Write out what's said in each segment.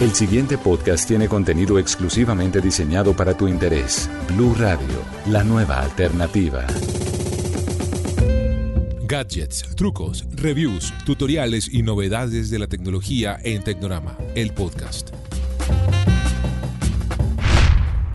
El siguiente podcast tiene contenido exclusivamente diseñado para tu interés. Blue Radio, la nueva alternativa. Gadgets, trucos, reviews, tutoriales y novedades de la tecnología en Tecnorama, el podcast.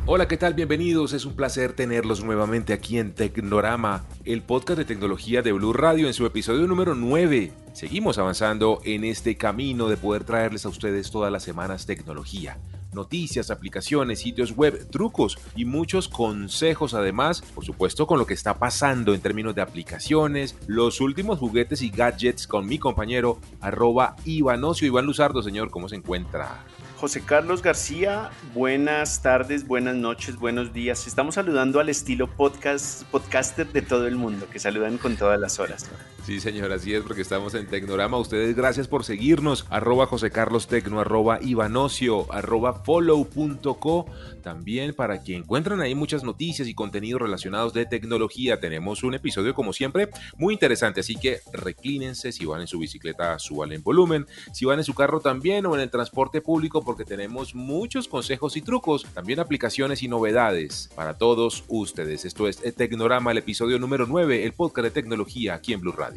Hola, ¿qué tal? Bienvenidos. Es un placer tenerlos nuevamente aquí en Tecnorama, el podcast de tecnología de Blue Radio en su episodio número 9. Seguimos avanzando en este camino de poder traerles a ustedes todas las semanas tecnología noticias, aplicaciones, sitios web, trucos y muchos consejos además, por supuesto con lo que está pasando en términos de aplicaciones, los últimos juguetes y gadgets con mi compañero arroba Ivanocio Iván Luzardo, señor, ¿cómo se encuentra? José Carlos García, buenas tardes, buenas noches, buenos días. Estamos saludando al estilo podcast, podcaster de todo el mundo, que saludan con todas las horas. Sí, señor, así es, porque estamos en Tecnorama. Ustedes, gracias por seguirnos. Arroba José Carlos Tecno, arroba Ivanocio, arroba follow.co. También para que encuentren ahí muchas noticias y contenidos relacionados de tecnología. Tenemos un episodio, como siempre, muy interesante. Así que reclínense. Si van en su bicicleta, suban en volumen. Si van en su carro también o en el transporte público, porque tenemos muchos consejos y trucos. También aplicaciones y novedades para todos ustedes. Esto es Tecnorama, el episodio número 9, el podcast de tecnología aquí en Blue Radio.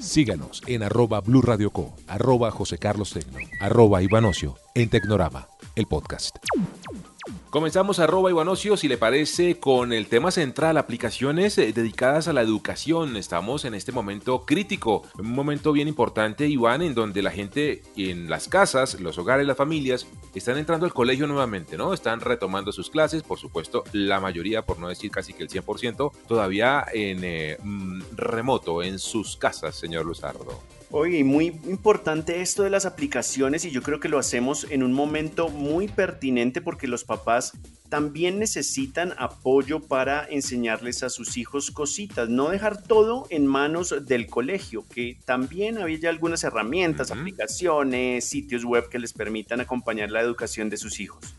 Síganos en arroba Blue Radio Co, arroba Carlos Tecno, arroba Ivanocio, en Tecnorama, el podcast. Comenzamos arroba Ivanocio, si le parece, con el tema central, aplicaciones eh, dedicadas a la educación. Estamos en este momento crítico, un momento bien importante, Iván, en donde la gente en las casas, los hogares, las familias, están entrando al colegio nuevamente, ¿no? Están retomando sus clases, por supuesto, la mayoría, por no decir casi que el 100%, todavía en eh, mm, remoto, en sus casas, señor Luzardo. Oye, muy importante esto de las aplicaciones y yo creo que lo hacemos en un momento muy pertinente porque los papás también necesitan apoyo para enseñarles a sus hijos cositas, no dejar todo en manos del colegio, que también había algunas herramientas, aplicaciones, sitios web que les permitan acompañar la educación de sus hijos.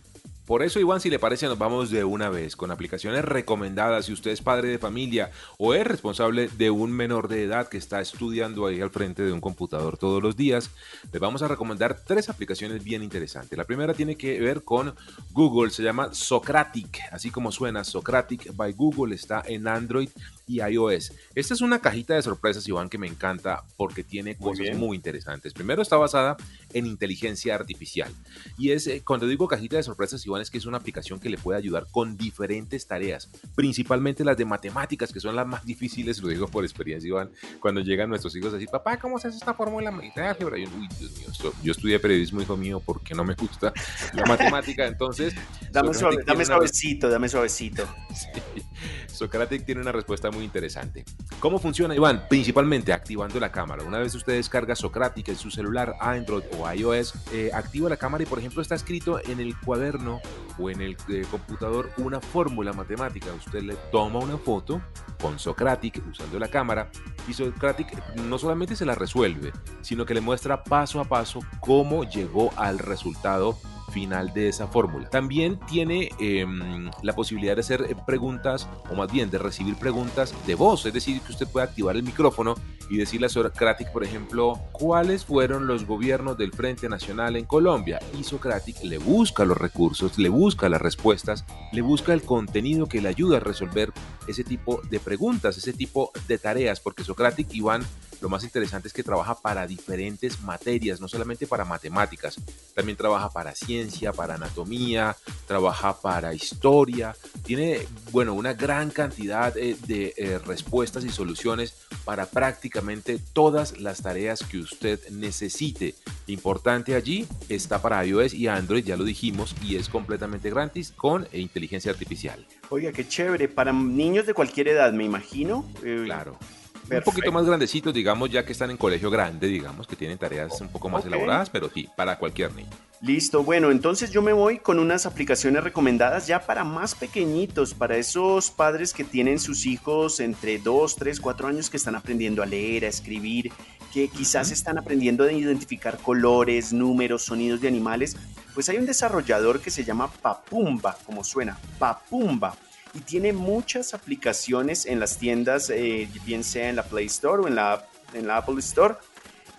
Por eso, Iván, si le parece, nos vamos de una vez con aplicaciones recomendadas. Si usted es padre de familia o es responsable de un menor de edad que está estudiando ahí al frente de un computador todos los días, le vamos a recomendar tres aplicaciones bien interesantes. La primera tiene que ver con Google, se llama Socratic, así como suena Socratic by Google, está en Android y iOS. Esta es una cajita de sorpresas, Iván, que me encanta porque tiene cosas muy interesantes. Primero está basada en inteligencia artificial. Y es, eh, cuando digo cajita de sorpresas, Iván, es que es una aplicación que le puede ayudar con diferentes tareas, principalmente las de matemáticas, que son las más difíciles, lo digo por experiencia, Iván, cuando llegan nuestros hijos a decir, papá, ¿cómo se hace esta fórmula de álgebra? Yo, uy, Dios mío, yo estudié periodismo, hijo mío, porque no me gusta la matemática, entonces... dame, suavecito, dame suavecito. Socratic tiene una respuesta muy interesante. ¿Cómo funciona, Iván? Principalmente activando la cámara. Una vez usted descarga Socratic en su celular, Android o iOS, eh, activa la cámara y, por ejemplo, está escrito en el cuaderno o en el eh, computador una fórmula matemática. Usted le toma una foto con Socratic usando la cámara y Socratic no solamente se la resuelve, sino que le muestra paso a paso cómo llegó al resultado final de esa fórmula. También tiene em, la posibilidad de hacer eh, preguntas, o más bien de recibir preguntas de voz, es decir, que usted puede activar el micrófono y decirle a Socratic, por ejemplo, cuáles fueron los gobiernos del Frente Nacional en Colombia. Y Socratic le busca los recursos, le busca las respuestas, le busca el contenido que le ayuda a resolver ese tipo de preguntas, ese tipo de tareas, porque Socratic, Iván, lo más interesante es que trabaja para diferentes materias, no solamente para matemáticas, también trabaja para ciencia, para anatomía, trabaja para historia, tiene, bueno, una gran cantidad eh, de eh, respuestas y soluciones para prácticamente todas las tareas que usted necesite. Importante allí está para iOS y Android, ya lo dijimos, y es completamente gratis con inteligencia artificial. Oiga, qué chévere, para niños de cualquier edad, me imagino. Eh, claro un poquito más grandecitos, digamos, ya que están en colegio grande, digamos, que tienen tareas un poco más elaboradas, pero sí, para cualquier niño. Listo, bueno, entonces yo me voy con unas aplicaciones recomendadas ya para más pequeñitos, para esos padres que tienen sus hijos entre 2, 3, 4 años que están aprendiendo a leer, a escribir, que quizás están aprendiendo a identificar colores, números, sonidos de animales. Pues hay un desarrollador que se llama Papumba, como suena, Papumba y tiene muchas aplicaciones en las tiendas, eh, bien sea en la Play Store o en la, en la Apple Store.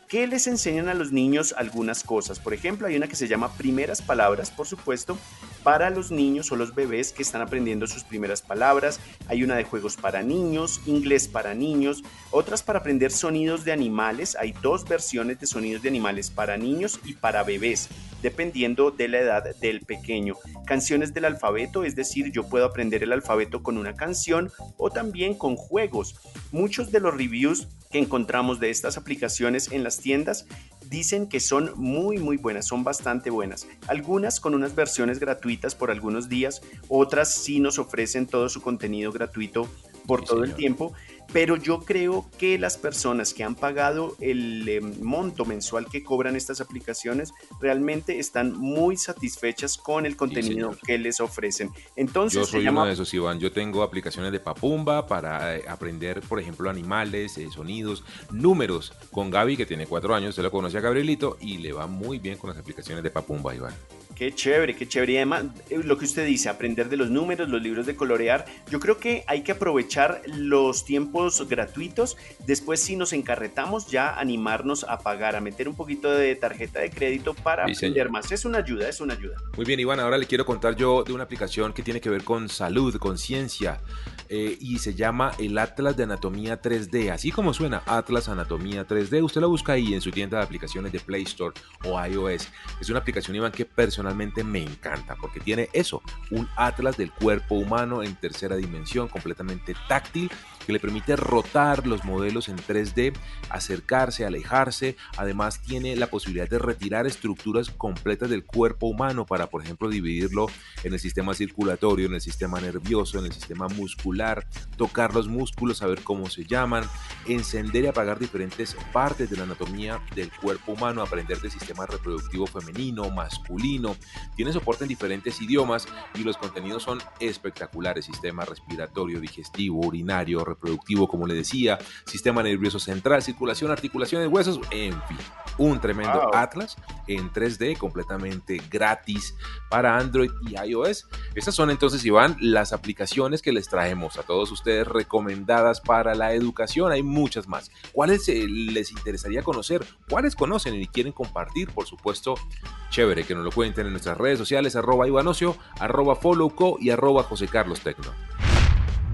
que les enseñan a los niños algunas cosas. Por ejemplo, hay una que se llama Primeras Palabras, por supuesto, para los niños o los bebés que están aprendiendo sus primeras palabras. Hay una de juegos para niños, inglés para niños, otras para aprender sonidos de animales. Hay dos versiones de sonidos de animales para niños y para bebés, dependiendo de la edad del pequeño. Canciones del alfabeto, es decir, yo puedo aprender el alfabeto con una canción o también con juegos. Muchos de los reviews que encontramos de estas aplicaciones en las tiendas dicen que son muy muy buenas, son bastante buenas. Algunas con unas versiones gratuitas por algunos días, otras sí nos ofrecen todo su contenido gratuito por todo el tiempo pero yo creo que las personas que han pagado el eh, monto mensual que cobran estas aplicaciones realmente están muy satisfechas con el contenido que les ofrecen. Entonces, yo soy uno de esos, Iván. Yo tengo aplicaciones de Papumba para eh, aprender, por ejemplo, animales, eh, sonidos, números. Con Gaby, que tiene cuatro años, se lo conoce a Gabrielito y le va muy bien con las aplicaciones de Papumba, Iván. Qué chévere, qué chévere. Y además, eh, lo que usted dice, aprender de los números, los libros de colorear, yo creo que hay que aprovechar los tiempos gratuitos. Después, si nos encarretamos, ya animarnos a pagar, a meter un poquito de tarjeta de crédito para aprender más. Es una ayuda, es una ayuda. Muy bien, Iván, ahora le quiero contar yo de una aplicación que tiene que ver con salud, con ciencia, eh, y se llama el Atlas de Anatomía 3D. Así como suena, Atlas Anatomía 3D. Usted la busca ahí en su tienda de aplicaciones de Play Store o iOS. Es una aplicación, Iván, que personalmente personalmente me encanta porque tiene eso, un atlas del cuerpo humano en tercera dimensión, completamente táctil que le permite rotar los modelos en 3D, acercarse, alejarse. Además tiene la posibilidad de retirar estructuras completas del cuerpo humano para, por ejemplo, dividirlo en el sistema circulatorio, en el sistema nervioso, en el sistema muscular, tocar los músculos, saber cómo se llaman, encender y apagar diferentes partes de la anatomía del cuerpo humano, aprender del sistema reproductivo femenino, masculino. Tiene soporte en diferentes idiomas y los contenidos son espectaculares. Sistema respiratorio, digestivo, urinario, reproductivo, como le decía, sistema nervioso central, circulación, articulaciones, huesos, en fin, un tremendo atlas en 3D completamente gratis para Android y iOS. Estas son entonces, Iván, las aplicaciones que les traemos a todos ustedes recomendadas para la educación. Hay muchas más. ¿Cuáles eh, les interesaría conocer? ¿Cuáles conocen y quieren compartir? Por supuesto, chévere que nos lo cuenten en nuestras redes sociales, arroba Ivanocio, arroba followco y arroba José Carlos Tecno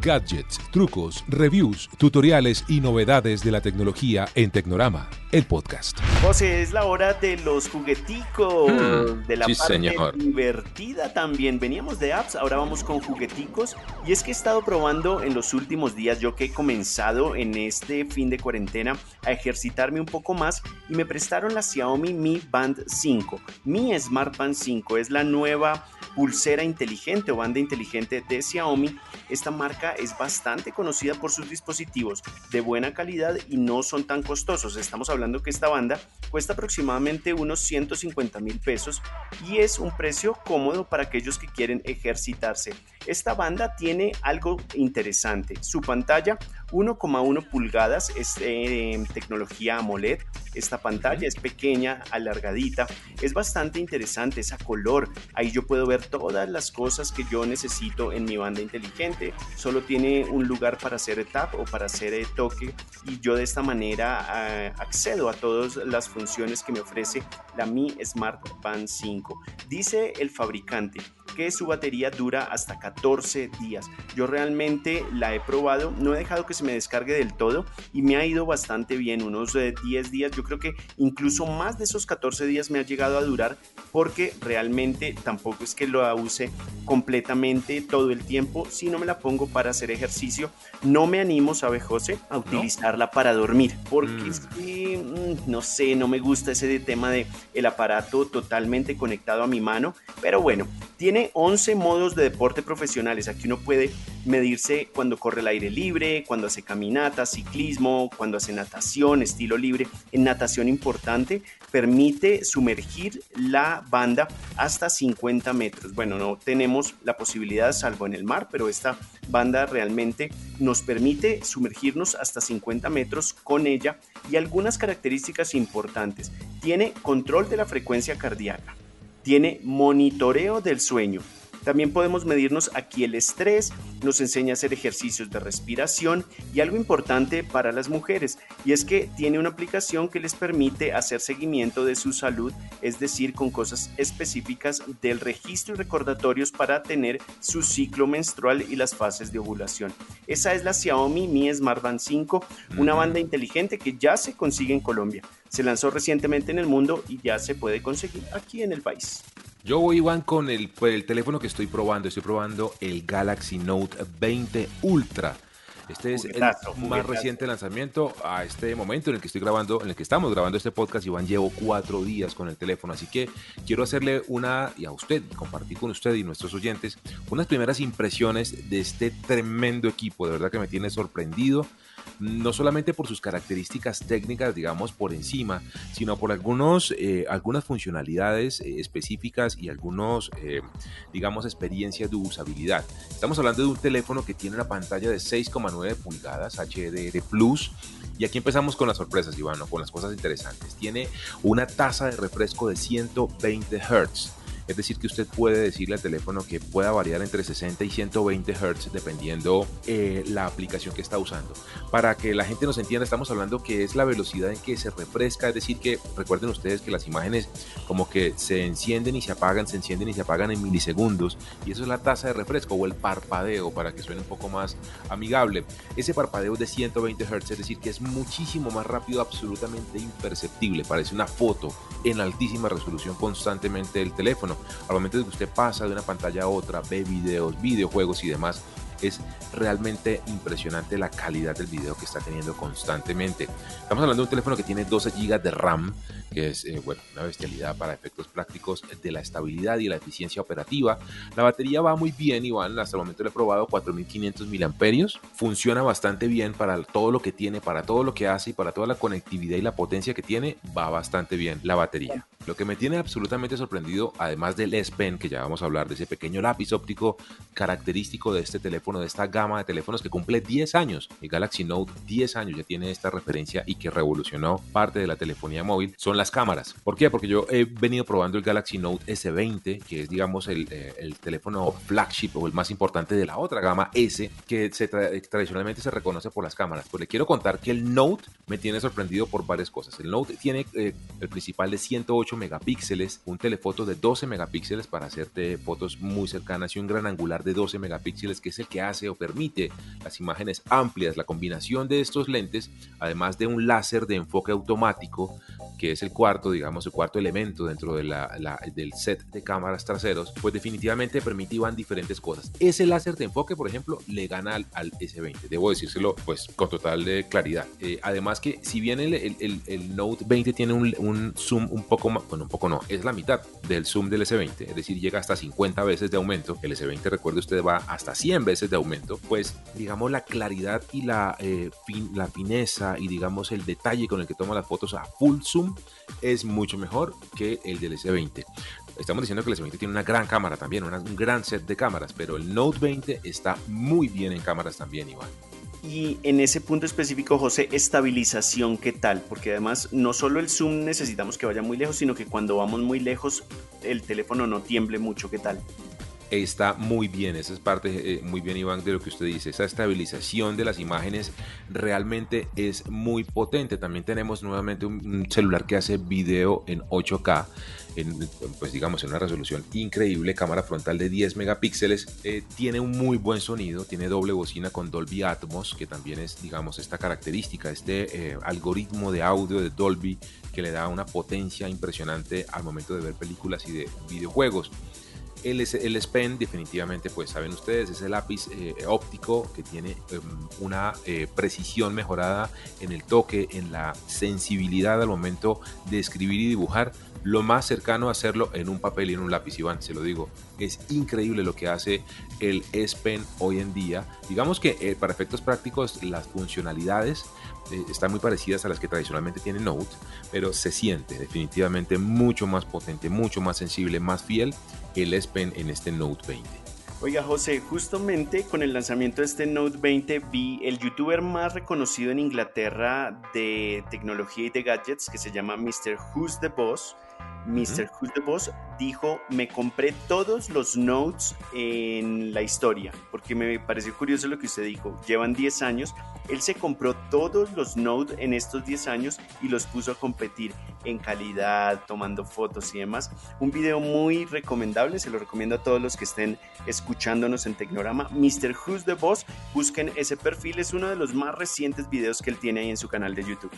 gadgets, trucos, reviews, tutoriales y novedades de la tecnología en Tecnorama, el podcast. José, es la hora de los jugueticos, hmm, de la parte divertida también. Veníamos de apps, ahora vamos con jugueticos. Y es que he estado probando en los últimos días, yo que he comenzado en este fin de cuarentena a ejercitarme un poco más y me prestaron la Xiaomi Mi Band 5. Mi Smart Band 5 es la nueva pulsera inteligente o banda inteligente de Xiaomi. Esta marca es bastante conocida por sus dispositivos de buena calidad y no son tan costosos. Estamos hablando que esta banda cuesta aproximadamente unos 150 mil pesos y es un precio cómodo para aquellos que quieren ejercitarse. Esta banda tiene algo interesante. Su pantalla 1,1 pulgadas es eh, tecnología AMOLED. Esta pantalla es pequeña, alargadita. Es bastante interesante esa color. Ahí yo puedo ver todas las cosas que yo necesito en mi banda inteligente. Solo tiene un lugar para hacer tap o para hacer eh, toque y yo de esta manera ah, accedo a todas las funciones que me ofrece la Mi Smart Band 5. Dice el fabricante que su batería dura hasta 14 días. Yo realmente la he probado, no he dejado que se me descargue del todo y me ha ido bastante bien, unos 10 eh, días, yo creo que incluso más de esos 14 días me ha llegado a durar porque realmente tampoco es que lo use completamente todo el tiempo, si no me la pongo para hacer ejercicio, no me animo, sabe José, a utilizarla para dormir, porque mm. es que, mm, no sé, no me gusta ese tema de el aparato totalmente conectado a mi mano, pero bueno, tiene 11 modos de deporte profesionales. Aquí uno puede medirse cuando corre el aire libre, cuando hace caminata, ciclismo, cuando hace natación, estilo libre. En natación importante, permite sumergir la banda hasta 50 metros. Bueno, no tenemos la posibilidad, salvo en el mar, pero esta banda realmente nos permite sumergirnos hasta 50 metros con ella y algunas características importantes. Tiene control de la frecuencia cardíaca tiene monitoreo del sueño, También podemos medirnos aquí el estrés, nos enseña a hacer ejercicios de respiración y algo importante para las mujeres, y es que tiene una aplicación que les permite hacer seguimiento de su salud, es decir, con cosas específicas del registro y recordatorios para tener su ciclo menstrual y las fases de ovulación. Esa es la Xiaomi Mi Smart Band 5, una banda inteligente que ya se consigue en Colombia. Se lanzó recientemente en el mundo y ya se puede conseguir aquí en el país. Yo voy, Iván, con el, pues, el teléfono que estoy probando. Estoy probando el Galaxy Note 20 Ultra. Este es el más reciente lanzamiento a este momento en el que estoy grabando, en el que estamos grabando este podcast. Iván, llevo cuatro días con el teléfono, así que quiero hacerle una, y a usted, compartir con usted y nuestros oyentes, unas primeras impresiones de este tremendo equipo. De verdad que me tiene sorprendido no solamente por sus características técnicas, digamos, por encima, sino por algunos, eh, algunas funcionalidades eh, específicas y algunos, eh, digamos, experiencias de usabilidad. Estamos hablando de un teléfono que tiene una pantalla de 6,9 pulgadas HDR Plus. Y aquí empezamos con las sorpresas, Iván, con las cosas interesantes. Tiene una tasa de refresco de 120 Hz es decir, que usted puede decirle al teléfono que pueda variar entre 60 y 120 Hz dependiendo eh, la aplicación que está usando. Para que la gente nos entienda, estamos hablando que es la velocidad en que se refresca, es decir, que recuerden ustedes que las imágenes como que se encienden y se apagan, se encienden y se apagan en milisegundos, y eso es la tasa de refresco o el parpadeo para que suene un poco más amigable. Ese parpadeo de 120 Hz, es decir, que es muchísimo más rápido, absolutamente imperceptible, parece una foto en altísima resolución constantemente del teléfono. Al momento que usted pasa de una pantalla a otra, ve videos, videojuegos y demás, es realmente impresionante la calidad del video que está teniendo constantemente. Estamos hablando de un teléfono que tiene 12 GB de RAM, que es eh, bueno, una bestialidad para efectos prácticos de la estabilidad y la eficiencia operativa. La batería va muy bien, Iván, hasta el momento lo he probado 4500 miliamperios. Funciona bastante bien para todo lo que tiene, para todo lo que hace y para toda la conectividad y la potencia que tiene, va bastante bien la batería. Lo que me tiene absolutamente sorprendido, además del S Pen, que ya vamos a hablar de ese pequeño lápiz óptico característico de este teléfono, de esta gama de teléfonos que cumple 10 años. El Galaxy Note 10 años ya tiene esta referencia y que revolucionó parte de la telefonía móvil, son las cámaras. ¿Por qué? Porque yo he venido probando el Galaxy Note S20, que es digamos el, eh, el teléfono flagship o el más importante de la otra gama S, que se tradicionalmente se reconoce por las cámaras. Pues le quiero contar que el Note me tiene sorprendido por varias cosas. El Note tiene eh, el principal de 108 megapíxeles, un telefoto de 12 megapíxeles para hacerte fotos muy cercanas y un gran angular de 12 megapíxeles que es el que hace o permite las imágenes amplias. La combinación de estos lentes, además de un láser de enfoque automático, que es el cuarto, digamos, el cuarto elemento dentro de la, del set de cámaras traseros, pues definitivamente permitían diferentes cosas. Ese láser de enfoque, por ejemplo, le gana al, S20, debo decírselo pues con total de claridad. Eh, además que si bien el, el, el, Note 20 tiene un, un, zoom un poco más, bueno, un poco no, es la mitad del zoom del S20, es decir, llega hasta 50 veces de aumento, el S20, recuerde usted, va hasta 100 veces de aumento, pues digamos la claridad y la, eh, fineza y digamos el detalle con el que toma las fotos a full zoom es mucho mejor que el del S20. Estamos diciendo que el S20 tiene una gran cámara también, un gran set de cámaras, pero el Note 20 está muy bien en cámaras también, Iván. Y en ese punto específico, José, estabilización, ¿qué tal? Porque además no solo el zoom necesitamos que vaya muy lejos, sino que cuando vamos muy lejos el teléfono no tiemble mucho, ¿qué tal? Está muy bien. Esa es parte eh, muy bien, Iván, de lo que usted dice. Esa estabilización de las imágenes realmente es muy potente. También tenemos nuevamente un, celular que hace video en 8K. En, pues digamos en una resolución increíble, cámara frontal de 10 megapíxeles, eh, tiene un muy buen sonido, tiene doble bocina con Dolby Atmos, que también es digamos esta característica, este eh, algoritmo de audio de Dolby que le da una potencia impresionante al momento de ver películas y de videojuegos. El, el S Pen definitivamente, pues saben ustedes, es el lápiz eh, óptico que tiene em, una eh, precisión mejorada en el toque, en la sensibilidad al momento de escribir y dibujar, lo más cercano a hacerlo en un papel y en un lápiz, Iván, se lo digo. Es increíble lo que hace el S Pen hoy en día. Digamos que eh, para efectos prácticos las funcionalidades están muy parecidas a las que tradicionalmente tiene Note, pero se siente definitivamente mucho más potente, mucho más sensible, más fiel el S Pen en este Note 20. Oiga José, justamente con el lanzamiento de este Note 20 vi el youtuber más reconocido en Inglaterra de tecnología y de gadgets que se llama Mr. Who's the Boss Mr. Who's the Boss, dijo, me compré todos los notes en la historia, porque me pareció curioso lo que usted dijo, llevan 10 años, él se compró todos los notes en estos 10 años y los puso a competir en calidad, tomando fotos y demás. Un video muy recomendable, se lo recomiendo a todos los que estén escuchándonos en Tecnorama. Mr. Who's the Boss, busquen ese perfil, es uno de los más recientes videos que él tiene ahí en su canal de YouTube.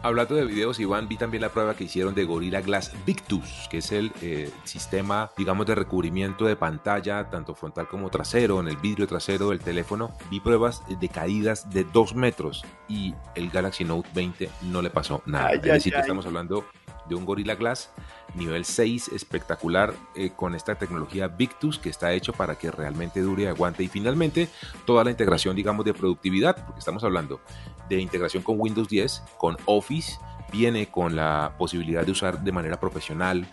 Hablando de videos, Iván, vi también la prueba que hicieron de Gorilla Glass Victus, que es el eh, sistema, digamos, de recubrimiento de pantalla, tanto frontal como trasero, en el vidrio trasero del teléfono. Vi pruebas de caídas de 2 metros y el Galaxy Note 20 no le pasó nada. es decir, que estamos hablando de un Gorilla Glass nivel 6 espectacular eh, con esta tecnología Victus que está hecho para que realmente dure y aguante. Y finalmente, toda la integración, digamos, de productividad, porque estamos hablando de integración con Windows 10, con Office, viene con la posibilidad de usar de manera profesional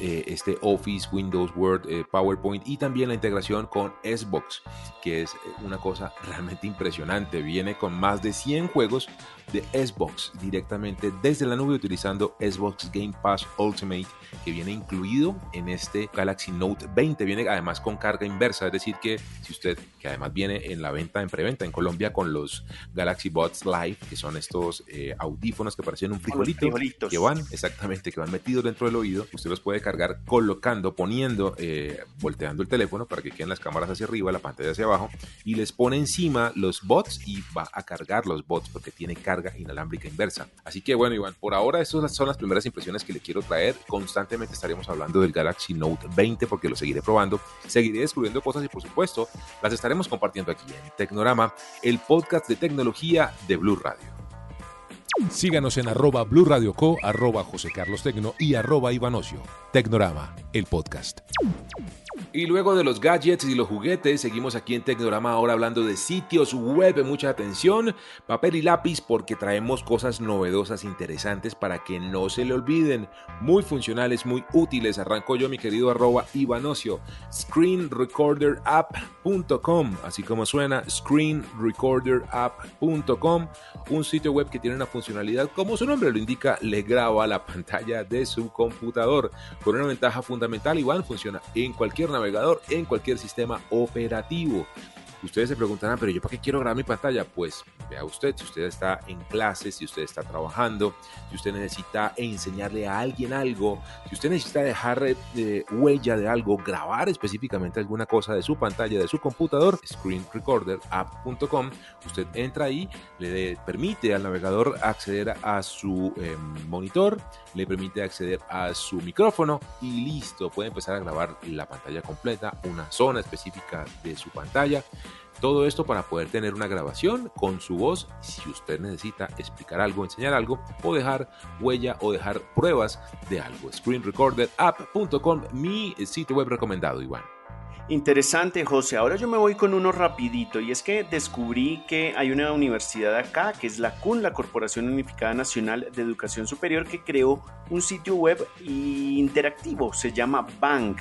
eh, este Office, Windows, Word, eh, PowerPoint y también la integración con Xbox, que es una cosa realmente impresionante. Viene con más de 100 juegos de Xbox directamente desde la nube utilizando Xbox Game Pass Ultimate que viene incluido en este Galaxy Note 20. Viene además con carga inversa, es decir que si usted, que además viene en la venta, en preventa en Colombia con los Galaxy Buds Live, que son estos eh, audífonos que parecen un frijolito, que van exactamente, que van metidos dentro del oído, usted los puede cargar colocando, poniendo, eh, volteando el teléfono para que queden las cámaras hacia arriba, la pantalla hacia abajo, y les pone encima los bots y va a cargar los bots porque tiene carga inalámbrica inversa. Así que bueno, Iván, por ahora estas son las primeras impresiones que le quiero traer. Constantemente estaremos hablando del Galaxy Note 20 porque lo seguiré probando, seguiré descubriendo cosas y por supuesto las estaremos compartiendo aquí en Tecnorama, el podcast de tecnología de Blue Radio. Síganos en arroba Blue Radio Co, arroba José Carlos Tecno y arroba Ivanocio. Tecnorama, el podcast. Y luego de los gadgets y los juguetes, seguimos aquí en Tecnorama ahora hablando de sitios web. Mucha atención, papel y lápiz porque traemos cosas novedosas, interesantes para que no se le olviden. Muy funcionales, muy útiles. Arranco yo, mi querido arroba Ivanocio. Screenrecorderapp.com, así como suena, screenrecorderapp.com. Un sitio web que tiene una funcionalidad, como su nombre lo indica, le graba la pantalla de su computador. Con una ventaja fundamental, Iván, funciona en cualquier navegador en cualquier sistema operativo. Ustedes se preguntarán, pero yo para qué quiero grabar mi pantalla? Pues vea usted, si usted está en clases, si usted está trabajando, si usted necesita enseñarle a alguien algo, si usted necesita dejar eh, huella de algo, grabar específicamente alguna cosa de su pantalla, de su computador, screenrecorderapp.com, usted entra ahí, le permite al navegador acceder a su em, monitor, le permite acceder a su micrófono y listo, puede empezar a grabar la pantalla completa, una zona específica de su pantalla todo esto para poder tener una grabación con su voz si usted necesita explicar algo, enseñar algo o dejar huella o dejar pruebas de algo. ScreenRecorderApp.com, mi sitio web recomendado, Iván. Interesante, José. Ahora yo me voy con uno rapidito y es que descubrí que hay una universidad acá, que es la CUN, la Corporación Unificada Nacional de Educación Superior, que creó un sitio web interactivo, se llama Bank.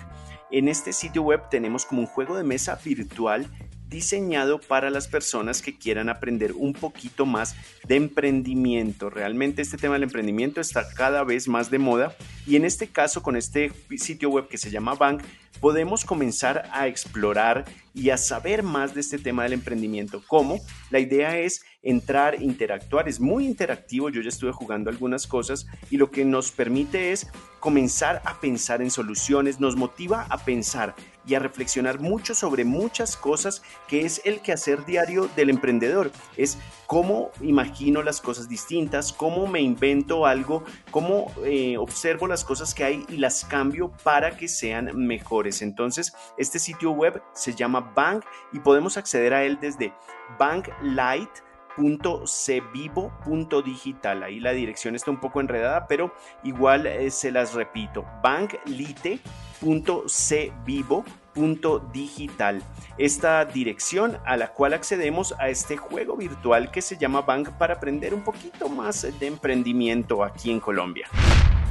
En este sitio web tenemos como un juego de mesa virtual diseñado para las personas que quieran aprender un poquito más de emprendimiento. Realmente este tema del emprendimiento está cada vez más de moda y en este caso con este sitio web que se llama Bank podemos comenzar a explorar y a saber más de este tema del emprendimiento. ¿Cómo? La idea es entrar, interactuar, es muy interactivo, yo ya estuve jugando algunas cosas y lo que nos permite es comenzar a pensar en soluciones, nos motiva a pensar y a reflexionar mucho sobre muchas cosas que es el quehacer diario del emprendedor. Es cómo imagino las cosas distintas, cómo me invento algo, cómo eh, observo las cosas que hay y las cambio para que sean mejores. Entonces, este sitio web se llama Bank y podemos acceder a él desde banklight.cvivo.digital. Ahí la dirección está un poco enredada, pero igual eh, se las repito. banklite.cvivo.digital. Esta dirección a la cual accedemos a este juego virtual que se llama Bank para aprender un poquito más de emprendimiento aquí en Colombia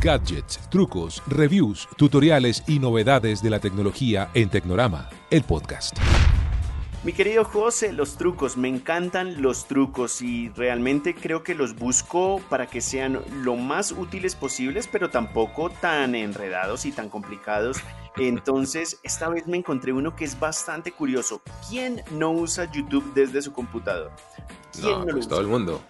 gadgets, trucos, reviews, tutoriales y novedades de la tecnología en Tecnorama, el podcast. Mi querido José, los trucos, me encantan los trucos y realmente creo que los busco para que sean lo más útiles posibles, pero tampoco tan enredados y tan complicados. Entonces, esta vez me encontré uno que es bastante curioso. ¿Quién no usa YouTube desde su computador? ¿Quién no, pues todo el mundo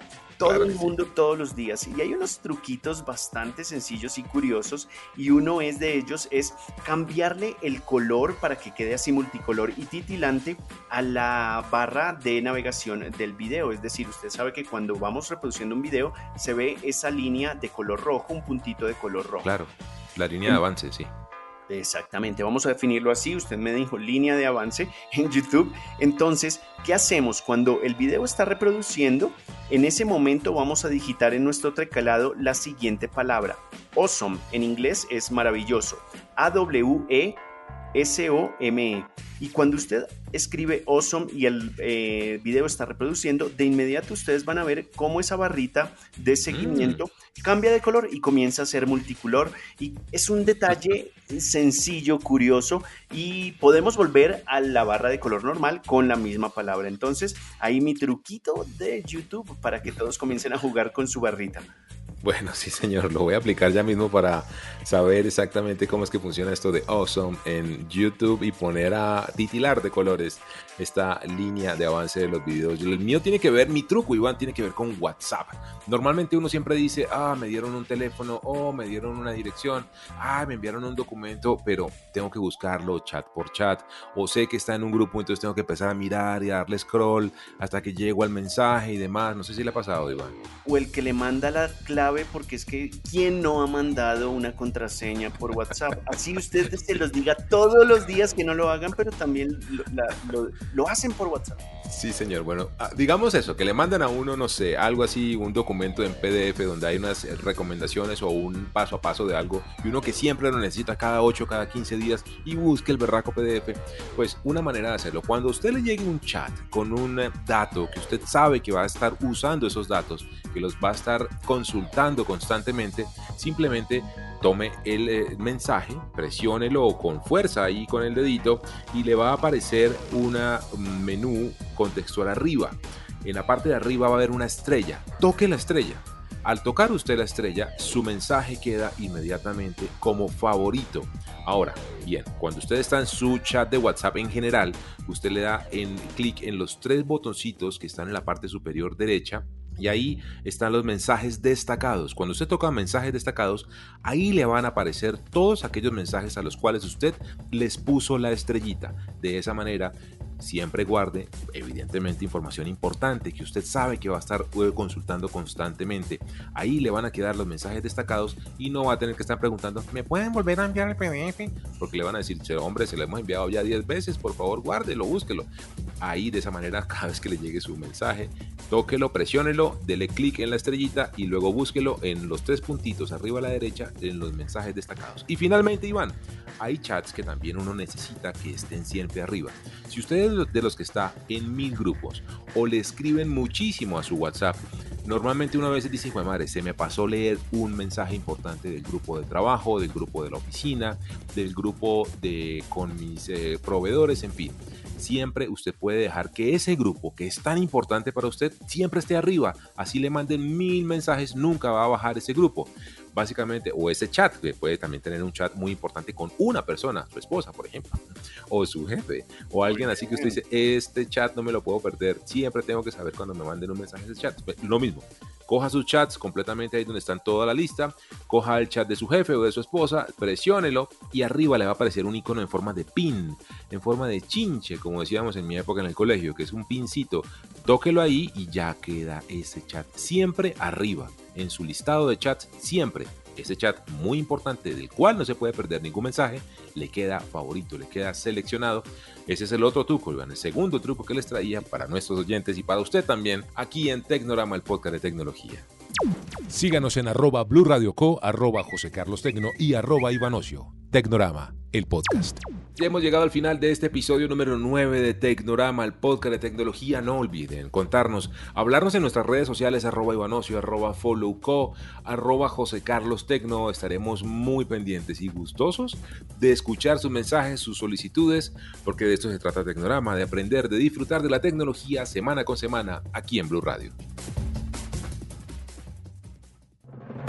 todo el mundo todos los días. Y hay unos truquitos bastante sencillos y curiosos y uno es de ellos es cambiarle el color para que quede así multicolor y titilante a la barra de navegación del video. Es decir, usted sabe que cuando vamos reproduciendo un video se ve esa línea de color rojo, un puntito de color rojo. Claro, la línea de avance, sí. Exactamente, vamos a definirlo así. Usted me dijo línea de avance en YouTube. Entonces, ¿qué hacemos? Cuando el video está reproduciendo, en ese momento vamos a digitar en nuestro teclado la siguiente palabra. Awesome, en inglés es maravilloso. A-W-E S-O-M-E. Y cuando usted escribe Awesome y el eh, video está reproduciendo, de inmediato ustedes van a ver cómo esa barrita de seguimiento mm. cambia de color y comienza a ser multicolor. Y es un detalle sencillo, curioso, y podemos volver a la barra de color normal con la misma palabra. Entonces, ahí mi truquito de YouTube para que todos comiencen a jugar con su barrita. Bueno, sí, señor, lo voy a aplicar ya mismo para saber exactamente cómo es que funciona esto de Awesome en YouTube y poner a titilar de colores esta línea de avance de los videos. El mío tiene que ver, mi truco, Iván, tiene que ver con WhatsApp. Normalmente uno siempre dice, ah, me dieron un teléfono, o me dieron una dirección, ah, me enviaron un documento, pero tengo que buscarlo chat por chat, o sé que está en un grupo, entonces tengo que empezar a mirar y a darle scroll hasta que llego al mensaje y demás. No sé si le ha pasado, Iván. O el que le manda la clave porque es que ¿quién no ha mandado una contraseña por WhatsApp? Así ustedes se los diga todos los días que no lo hagan, pero también lo, hacen por WhatsApp. Sí, señor. Bueno, ah, digamos eso, que le mandan a uno, no sé, algo así, un documento en PDF donde hay unas recomendaciones o un paso a paso de algo y uno que siempre lo necesita cada 8, cada 15 días y busque el berraco PDF. Pues una manera de hacerlo, cuando a usted le llegue un chat con un dato que usted sabe que va a estar usando esos datos, que los va a estar consultando, constantemente, simplemente tome el eh, mensaje, presiónelo con fuerza ahí con el dedito y le va a aparecer un menú contextual arriba. En la parte de arriba va a haber una estrella. Toque la estrella. Al tocar usted la estrella, su mensaje queda inmediatamente como favorito. Ahora, bien, cuando usted está en su chat de WhatsApp en general, usted le da en clic en los tres botoncitos que están en la parte superior derecha y ahí están los mensajes destacados. Cuando usted toca mensajes destacados, ahí le van a aparecer todos aquellos mensajes a los cuales usted les puso la estrellita. De esa manera, siempre guarde, evidentemente, información importante que usted sabe que va a estar eh, consultando constantemente. Ahí le van a quedar los mensajes destacados y no va a tener que estar preguntando, ¿me pueden volver a enviar el PDF? Porque le van a decir, hombre, se lo hemos enviado ya 10 veces, por favor, guárdelo, búsquelo. Ahí, de esa manera, cada vez que le llegue su mensaje, tóquelo, presiónelo, dele clic en la estrellita y luego búsquelo en los tres puntitos arriba a la derecha en los mensajes destacados. Y finalmente, Iván, hay chats que también uno necesita que estén siempre arriba. Si ustedes de los que está en mil grupos o le escriben muchísimo a su WhatsApp, normalmente una vez dice, madre, se me pasó leer un mensaje importante del grupo de trabajo, del grupo de la oficina, del grupo de con mis eh, proveedores, en fin siempre usted puede dejar que ese grupo que es tan importante para usted siempre esté arriba. Así le manden mil mensajes, nunca va a bajar ese grupo. Básicamente, o ese chat, que puede también tener un chat muy importante con una persona, su esposa, por ejemplo, o su jefe, o alguien así que usted dice, este chat no me lo puedo perder, siempre tengo que saber cuando me manden un mensaje ese chat. Pues, lo mismo, coja sus chats completamente ahí donde están toda la lista, coja el chat de su jefe o de su esposa, presiónelo y arriba le va a aparecer un icono en forma de pin, en forma de chinche, como decíamos en mi época en el colegio, que es un pincito. Tóquelo ahí y ya queda ese chat siempre arriba, en su listado de chats, siempre ese chat muy importante del cual no se puede perder ningún mensaje, le queda favorito, le queda seleccionado. Ese es el otro truco, el segundo truco que les traía para nuestros oyentes y para usted también aquí en Tecnorama, el podcast de tecnología. Síganos en arroba Blue Radio Co, arroba José Carlos Tecno y arroba Ivanocio. Tecnorama, el podcast. Ya hemos llegado al final de este episodio número 9 de Tecnorama, el podcast de tecnología. No olviden contarnos, hablarnos en nuestras redes sociales, arroba Ivanocio, arroba followco, arroba José Carlos Tecno. Estaremos muy pendientes y gustosos de escuchar sus mensajes, sus solicitudes, porque de esto se trata Tecnorama, de aprender, de disfrutar de la tecnología semana con semana aquí en Blue Radio.